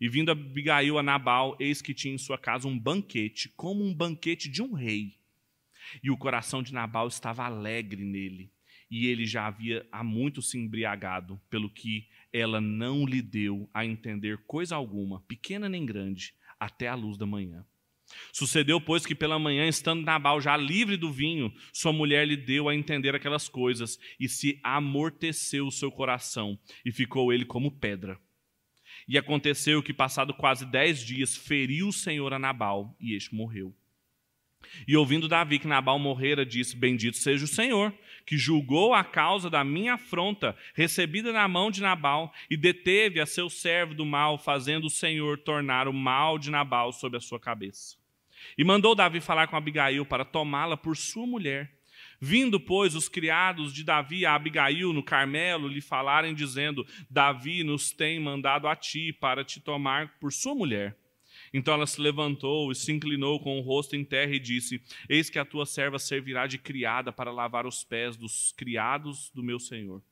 E vindo Abigail a Nabal, eis que tinha em sua casa um banquete, como um banquete de um rei. E o coração de Nabal estava alegre nele, e ele já havia há muito se embriagado, pelo que ela não lhe deu a entender coisa alguma, pequena nem grande, até a luz da manhã. Sucedeu, pois, que pela manhã, estando Nabal já livre do vinho, sua mulher lhe deu a entender aquelas coisas, e se amorteceu o seu coração, e ficou ele como pedra. E aconteceu que, passado quase dez dias, feriu o Senhor a Nabal, e este morreu. E ouvindo Davi que Nabal morrera, disse: Bendito seja o Senhor, que julgou a causa da minha afronta, recebida na mão de Nabal, e deteve a seu servo do mal, fazendo o Senhor tornar o mal de Nabal sobre a sua cabeça. E mandou Davi falar com Abigail para tomá-la por sua mulher. Vindo, pois, os criados de Davi a Abigail no Carmelo lhe falarem, dizendo: Davi nos tem mandado a ti para te tomar por sua mulher. Então ela se levantou e se inclinou com o rosto em terra e disse: Eis que a tua serva servirá de criada para lavar os pés dos criados do meu senhor.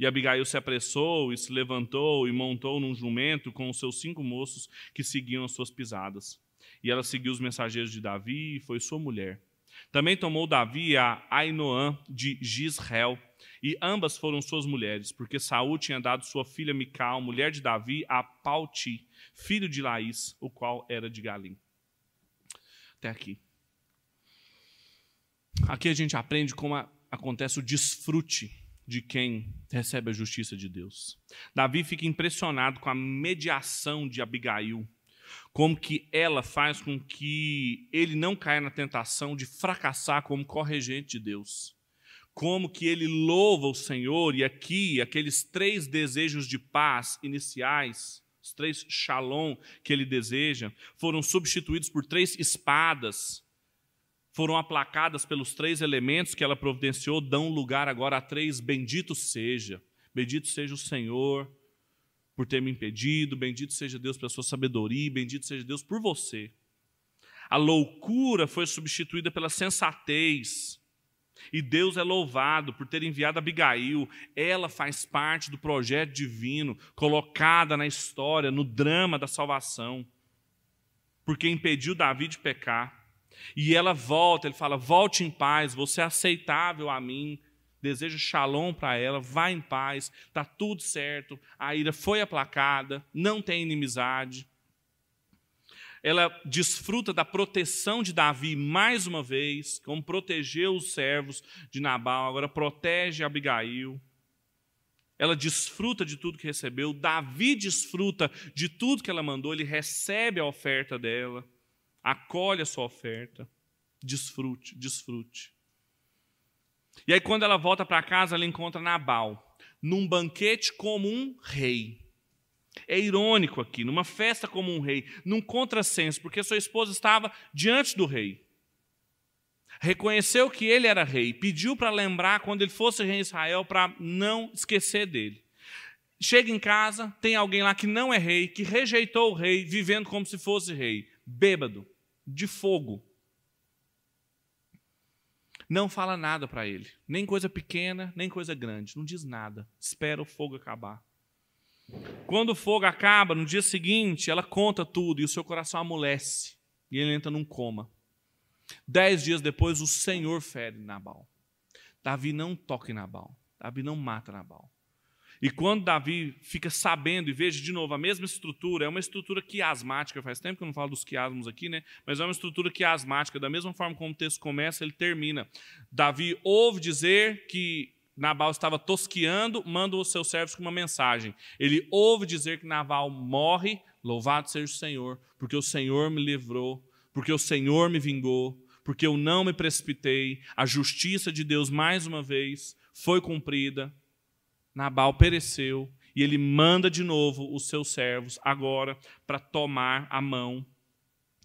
E Abigail se apressou e se levantou e montou num jumento com os seus cinco moços que seguiam as suas pisadas. E ela seguiu os mensageiros de Davi e foi sua mulher. Também tomou Davi a Ainoã de Gisrael, e ambas foram suas mulheres, porque Saul tinha dado sua filha Mical, mulher de Davi, a Pauti, filho de Laís, o qual era de Galim. Até aqui. Aqui a gente aprende como acontece o desfrute de quem recebe a justiça de Deus. Davi fica impressionado com a mediação de Abigail como que ela faz com que ele não caia na tentação de fracassar como corregente de Deus. Como que ele louva o Senhor, e aqui aqueles três desejos de paz iniciais, os três shalom que ele deseja, foram substituídos por três espadas, foram aplacadas pelos três elementos que ela providenciou, dão lugar agora a três: bendito seja, bendito seja o Senhor, por ter me impedido, bendito seja Deus pela sua sabedoria, bendito seja Deus por você. A loucura foi substituída pela sensatez. E Deus é louvado por ter enviado Abigail. Ela faz parte do projeto divino, colocada na história, no drama da salvação, porque impediu Davi de pecar. E ela volta, ele fala: volte em paz, você é aceitável a mim. Deseja shalom para ela, vá em paz, está tudo certo, a ira foi aplacada, não tem inimizade. Ela desfruta da proteção de Davi mais uma vez, como protegeu os servos de Nabal, agora protege Abigail. Ela desfruta de tudo que recebeu, Davi desfruta de tudo que ela mandou, ele recebe a oferta dela acolhe a sua oferta, desfrute, desfrute. E aí, quando ela volta para casa, ela encontra Nabal, num banquete como um rei. É irônico aqui, numa festa como um rei, num contrassenso, porque sua esposa estava diante do rei. Reconheceu que ele era rei, pediu para lembrar quando ele fosse rei em Israel, para não esquecer dele. Chega em casa, tem alguém lá que não é rei, que rejeitou o rei, vivendo como se fosse rei, bêbado de fogo. Não fala nada para ele, nem coisa pequena, nem coisa grande, não diz nada, espera o fogo acabar. Quando o fogo acaba, no dia seguinte, ela conta tudo e o seu coração amolece e ele entra num coma. Dez dias depois, o Senhor fere Nabal. Davi não toca em Nabal, Davi não mata Nabal. E quando Davi fica sabendo, e veja de novo a mesma estrutura, é uma estrutura quiasmática, faz tempo que eu não falo dos quiasmos aqui, né? Mas é uma estrutura quiasmática, da mesma forma como o texto começa, ele termina. Davi ouve dizer que Nabal estava tosqueando, manda os seus servos com uma mensagem. Ele ouve dizer que Nabal morre, louvado seja o Senhor, porque o Senhor me livrou, porque o Senhor me vingou, porque eu não me precipitei, a justiça de Deus mais uma vez foi cumprida Nabal pereceu e ele manda de novo os seus servos agora para tomar a mão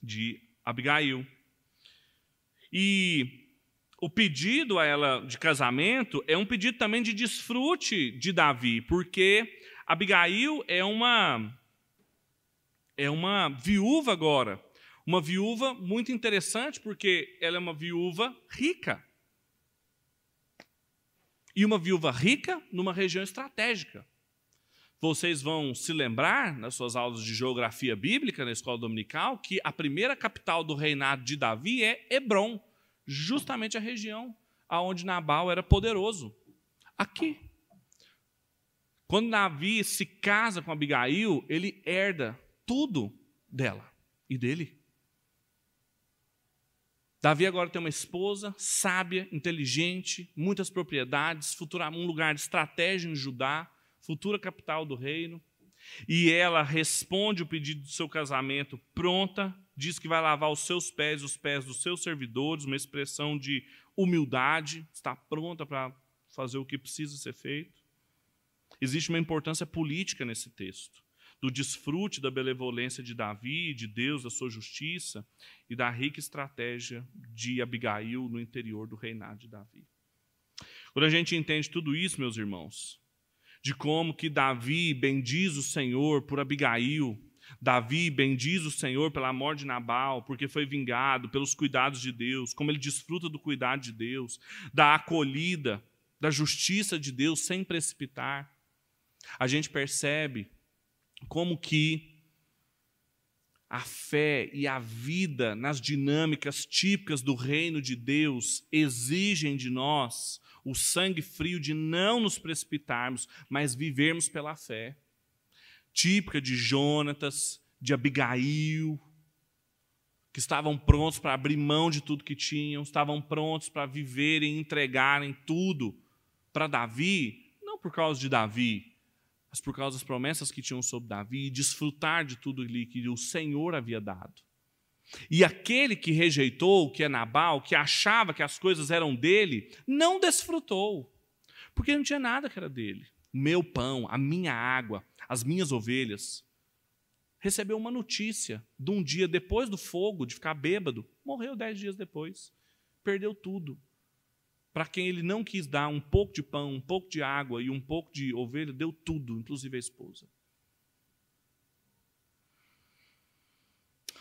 de Abigail. E o pedido a ela de casamento é um pedido também de desfrute de Davi, porque Abigail é uma é uma viúva agora, uma viúva muito interessante porque ela é uma viúva rica e uma viúva rica numa região estratégica. Vocês vão se lembrar, nas suas aulas de geografia bíblica na escola dominical, que a primeira capital do reinado de Davi é Hebron, justamente a região aonde Nabal era poderoso. Aqui. Quando Davi se casa com Abigail, ele herda tudo dela e dele. Davi agora tem uma esposa sábia, inteligente, muitas propriedades, futura, um lugar de estratégia em Judá, futura capital do reino. E ela responde o pedido do seu casamento pronta, diz que vai lavar os seus pés, os pés dos seus servidores, uma expressão de humildade, está pronta para fazer o que precisa ser feito. Existe uma importância política nesse texto do desfrute da benevolência de Davi, de Deus, da sua justiça e da rica estratégia de Abigail no interior do reinado de Davi. Quando a gente entende tudo isso, meus irmãos, de como que Davi bendiz o Senhor por Abigail, Davi bendiz o Senhor pela morte de Nabal, porque foi vingado pelos cuidados de Deus, como ele desfruta do cuidado de Deus, da acolhida, da justiça de Deus sem precipitar. A gente percebe como que a fé e a vida nas dinâmicas típicas do reino de Deus exigem de nós o sangue frio de não nos precipitarmos, mas vivermos pela fé. Típica de Jonatas, de Abigail, que estavam prontos para abrir mão de tudo que tinham, estavam prontos para viverem e entregarem tudo para Davi, não por causa de Davi, mas por causa das promessas que tinham sobre Davi, e desfrutar de tudo ali que o Senhor havia dado. E aquele que rejeitou, que é Nabal, que achava que as coisas eram dele, não desfrutou, porque não tinha nada que era dele. Meu pão, a minha água, as minhas ovelhas. Recebeu uma notícia de um dia depois do fogo, de ficar bêbado, morreu dez dias depois, perdeu tudo para quem ele não quis dar um pouco de pão, um pouco de água e um pouco de ovelha, deu tudo, inclusive a esposa.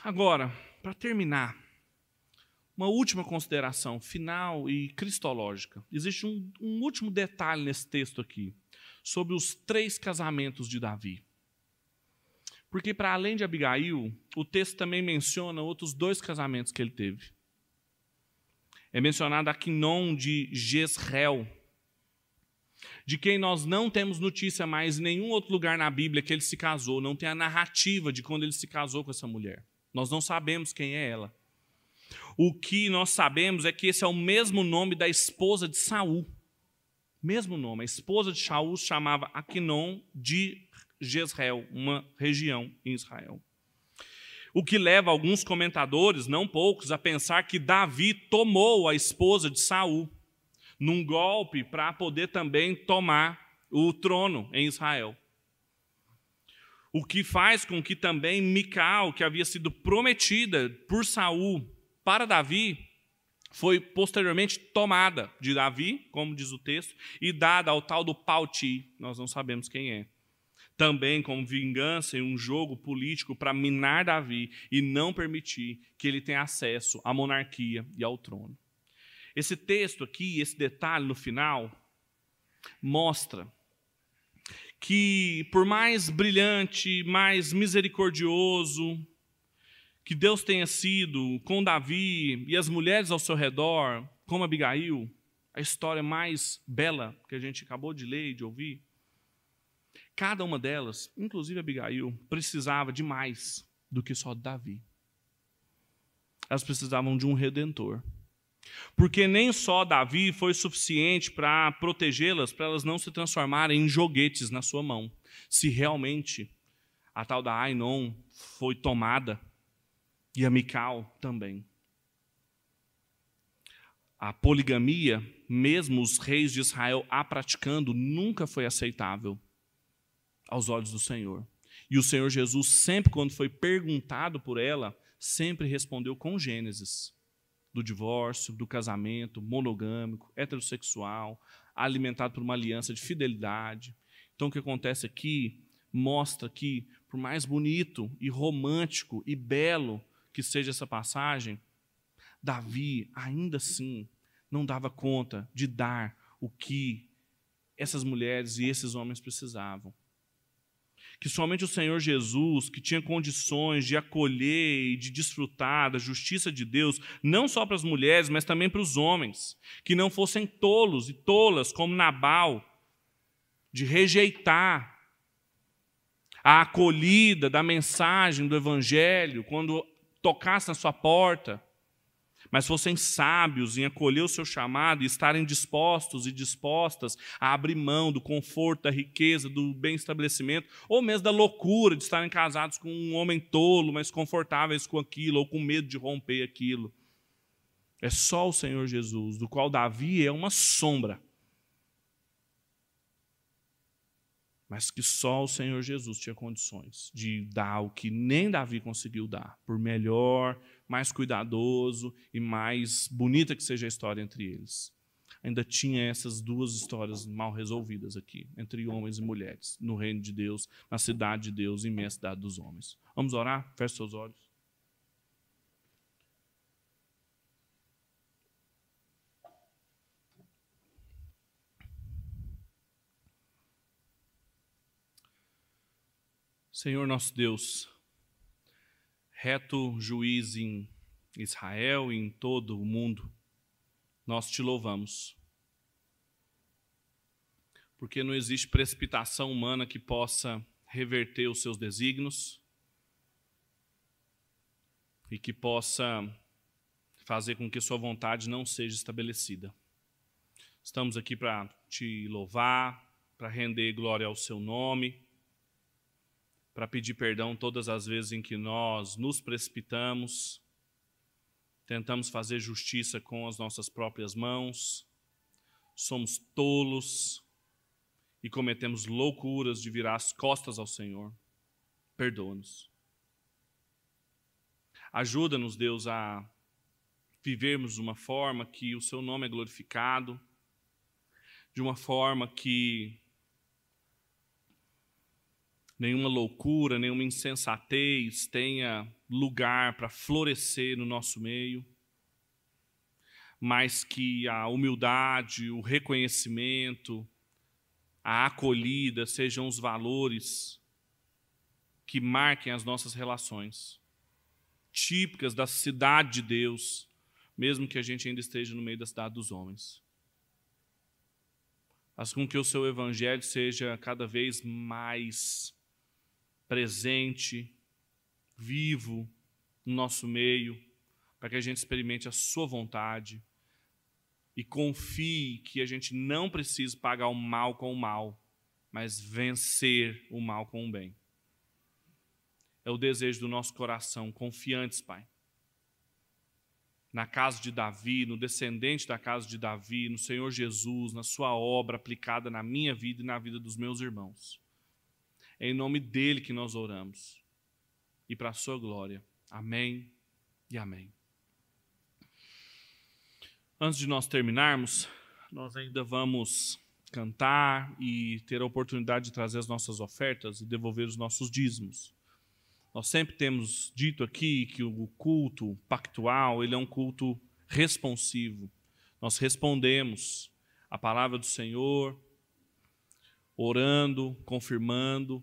Agora, para terminar, uma última consideração final e cristológica. Existe um, um último detalhe nesse texto aqui, sobre os três casamentos de Davi. Porque, para além de Abigail, o texto também menciona outros dois casamentos que ele teve. É mencionado Aquinon de Jezreel, de quem nós não temos notícia mais em nenhum outro lugar na Bíblia que ele se casou, não tem a narrativa de quando ele se casou com essa mulher. Nós não sabemos quem é ela. O que nós sabemos é que esse é o mesmo nome da esposa de Saul. Mesmo nome. A esposa de Saul chamava Aquinon de Jezreel, uma região em Israel. O que leva alguns comentadores, não poucos, a pensar que Davi tomou a esposa de Saul num golpe para poder também tomar o trono em Israel. O que faz com que também Mical, que havia sido prometida por Saul para Davi, foi posteriormente tomada de Davi, como diz o texto, e dada ao tal do Pauti, nós não sabemos quem é. Também como vingança em um jogo político para minar Davi e não permitir que ele tenha acesso à monarquia e ao trono. Esse texto aqui, esse detalhe no final, mostra que, por mais brilhante, mais misericordioso que Deus tenha sido com Davi e as mulheres ao seu redor, como Abigail, a história mais bela que a gente acabou de ler e de ouvir, cada uma delas, inclusive Abigail, precisava de mais do que só Davi. Elas precisavam de um redentor. Porque nem só Davi foi suficiente para protegê-las, para elas não se transformarem em joguetes na sua mão. Se realmente a tal da Ainon foi tomada, e a Mical também. A poligamia, mesmo os reis de Israel a praticando, nunca foi aceitável aos olhos do Senhor. E o Senhor Jesus, sempre quando foi perguntado por ela, sempre respondeu com Gênesis do divórcio, do casamento monogâmico, heterossexual, alimentado por uma aliança de fidelidade. Então, o que acontece aqui mostra que, por mais bonito e romântico e belo que seja essa passagem, Davi, ainda assim, não dava conta de dar o que essas mulheres e esses homens precisavam que somente o Senhor Jesus, que tinha condições de acolher e de desfrutar da justiça de Deus, não só para as mulheres, mas também para os homens, que não fossem tolos e tolas como Nabal, de rejeitar a acolhida da mensagem do Evangelho quando tocasse na sua porta, mas fossem sábios em acolher o seu chamado e estarem dispostos e dispostas a abrir mão do conforto, da riqueza, do bem estabelecimento, ou mesmo da loucura de estarem casados com um homem tolo, mas confortáveis com aquilo, ou com medo de romper aquilo. É só o Senhor Jesus, do qual Davi é uma sombra. Mas que só o Senhor Jesus tinha condições de dar o que nem Davi conseguiu dar, por melhor mais cuidadoso e mais bonita que seja a história entre eles. Ainda tinha essas duas histórias mal resolvidas aqui, entre homens e mulheres, no reino de Deus, na cidade de Deus, imensa cidade dos homens. Vamos orar? Feche seus olhos. Senhor nosso Deus, reto juiz em Israel e em todo o mundo, nós te louvamos. Porque não existe precipitação humana que possa reverter os seus desígnios e que possa fazer com que sua vontade não seja estabelecida. Estamos aqui para te louvar, para render glória ao seu nome para pedir perdão todas as vezes em que nós nos precipitamos, tentamos fazer justiça com as nossas próprias mãos, somos tolos e cometemos loucuras de virar as costas ao Senhor. Perdoa-nos. Ajuda-nos, Deus, a vivermos de uma forma que o Seu nome é glorificado, de uma forma que nenhuma loucura, nenhuma insensatez tenha lugar para florescer no nosso meio, mas que a humildade, o reconhecimento, a acolhida sejam os valores que marquem as nossas relações, típicas da cidade de Deus, mesmo que a gente ainda esteja no meio da cidade dos homens. Faz com que o seu evangelho seja cada vez mais presente, vivo no nosso meio, para que a gente experimente a sua vontade e confie que a gente não precisa pagar o mal com o mal, mas vencer o mal com o bem. É o desejo do nosso coração, confiantes, Pai. Na casa de Davi, no descendente da casa de Davi, no Senhor Jesus, na Sua obra aplicada na minha vida e na vida dos meus irmãos. É em nome dele que nós oramos. E para a Sua glória. Amém e amém. Antes de nós terminarmos, nós ainda vamos cantar e ter a oportunidade de trazer as nossas ofertas e devolver os nossos dízimos. Nós sempre temos dito aqui que o culto pactual, ele é um culto responsivo. Nós respondemos a palavra do Senhor, orando, confirmando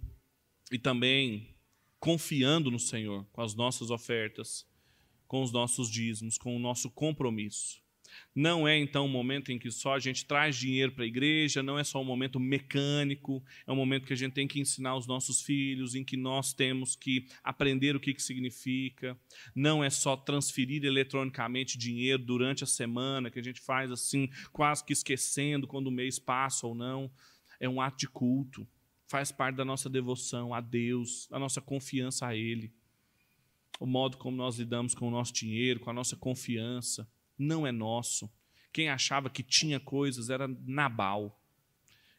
e também confiando no Senhor com as nossas ofertas, com os nossos dízimos, com o nosso compromisso. Não é então um momento em que só a gente traz dinheiro para a igreja, não é só um momento mecânico, é um momento que a gente tem que ensinar os nossos filhos, em que nós temos que aprender o que, que significa. Não é só transferir eletronicamente dinheiro durante a semana, que a gente faz assim, quase que esquecendo quando o mês passa ou não. É um ato de culto, faz parte da nossa devoção a Deus, da nossa confiança a Ele. O modo como nós lidamos com o nosso dinheiro, com a nossa confiança não é nosso. Quem achava que tinha coisas era Nabal.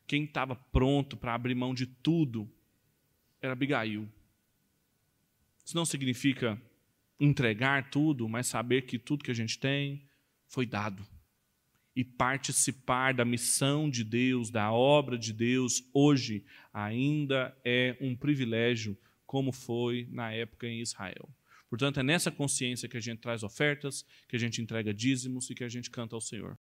Quem estava pronto para abrir mão de tudo era Abigail. Isso não significa entregar tudo, mas saber que tudo que a gente tem foi dado. E participar da missão de Deus, da obra de Deus, hoje ainda é um privilégio, como foi na época em Israel. Portanto, é nessa consciência que a gente traz ofertas, que a gente entrega dízimos e que a gente canta ao Senhor.